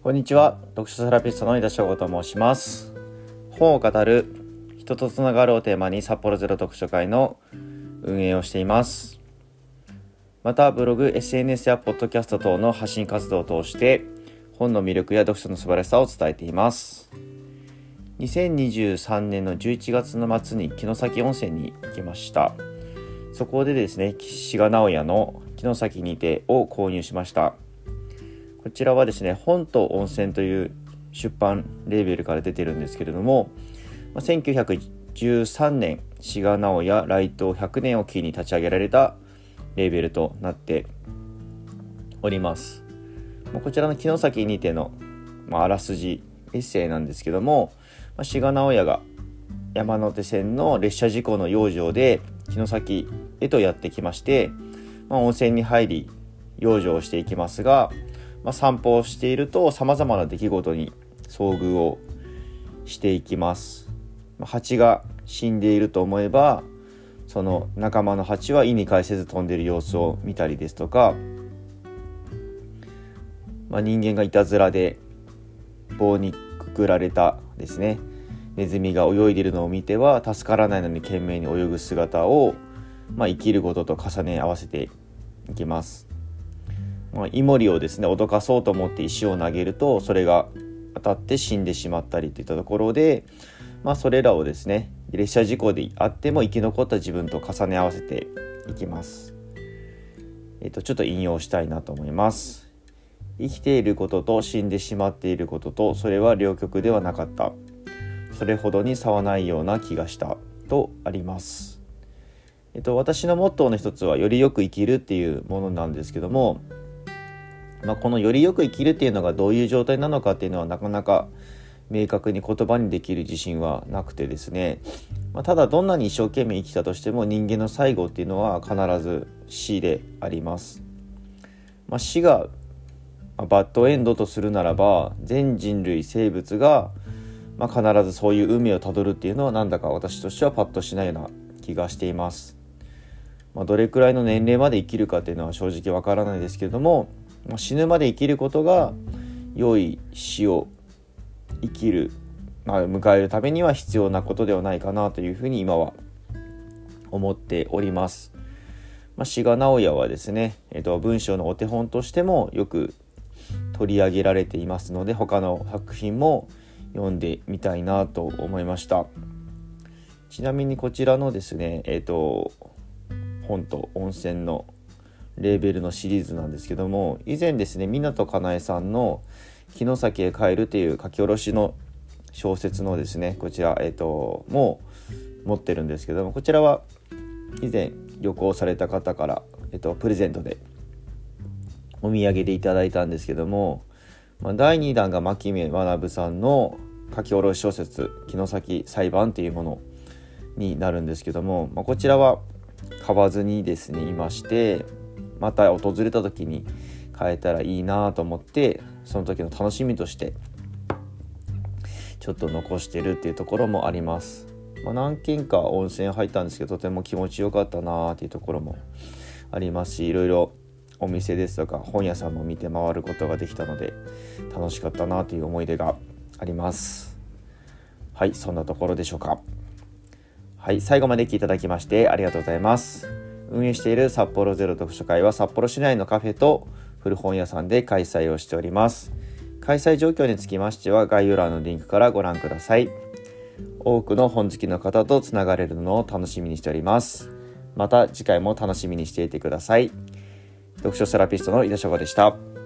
こんにちは。読書セラピストの井田翔吾と申します。本を語る人とつながるをテーマに札幌ゼロ読書会の運営をしています。またブログ SNS やポッドキャスト等の発信活動を通して本の魅力や読書の素晴らしさを伝えています。2023年の11月の末に城崎温泉に行きました。そこでですね志賀直哉の「城崎にて」を購入しました。こちらはですね本と温泉という出版レーベルから出てるんですけれども1913年志賀直哉来島100年を機に立ち上げられたレーベルとなっております。こちらの城崎にての、まあ、あらすじエッセイなんですけども、まあ、志賀直哉が山手線の列車事故の養生で城崎へとやってきまして、まあ、温泉に入り養生をしていきますが、まあ、散歩をしているとさまざまな出来事に遭遇をしていきます。蜂が死んでいると思えばその仲間の蜂は意に介せず飛んでいる様子を見たりですとか、まあ、人間がいたずらで棒にくくられたですねネズミが泳いでいるのを見ては助からないのに懸命に泳ぐ姿を、まあ、生きることと重ね合わせていきます。まあ、イモリをですね脅かそうと思って石を投げるとそれが当たって死んでしまったりといったところで、まあ、それらをですね列車事故であっても生き残った自分と重ね合わせていきます。えっ、とちょっと引用したいなと思います。生きていることと死んでしまっていることとそれは両極ではなかった。それほどに差はないような気がしたとあります。えっと、私のモットーの一つはよりよく生きるっていうものなんですけどもまあ、このよりよく生きるっていうのがどういう状態なのかっていうのはなかなか明確に言葉にできる自信はなくてですね、まあ、ただどんなに一生懸命生きたとしても人間の最後っていうのは必ず死であります、まあ、死がバッドエンドとするならば全人類生物が、まあ、必ずそういう運命をたどるっていうのはなんだか私としてはパッとしないような気がしています、まあ、どれくらいの年齢まで生きるかっていうのは正直わからないですけれども死ぬまで生きることが良い死を生きる、まあ、迎えるためには必要なことではないかなというふうに今は思っております。まあ、志賀直哉はですね、えっと、文章のお手本としてもよく取り上げられていますので他の作品も読んでみたいなと思いましたちなみにこちらのですねえっ、と本と温泉のレーベルのシリーズなんですけども以前ですね湊かなえさんの「城崎へ帰る」という書き下ろしの小説のですねこちら、えーと、もう持ってるんですけどもこちらは以前旅行された方から、えーと、プレゼントでお土産でいただいたんですけども、まあ、第2弾が牧目学さんの書き下ろし小説「城崎裁判」というものになるんですけども、まあ、こちらは買わずにですねいましてまた訪れた時に変えたらいいなと思ってその時の楽しみとしてちょっと残してるっていうところもあります、まあ、何軒か温泉入ったんですけどとても気持ちよかったなっていうところもありますしいろいろお店ですとか本屋さんも見て回ることができたので楽しかったなという思い出があります。はいそんなところでしょうか。はい最後まで聞いていただきましてありがとうございます。運営している札幌ゼロ読書会は札幌市内のカフェと古本屋さんで開催をしております。開催状況につきましては概要欄のリンクからご覧ください。多くの本好きの方とつながれるのを楽しみにしております。また次回も楽しみにしていてください。読書セラピストの井田翔吾でした。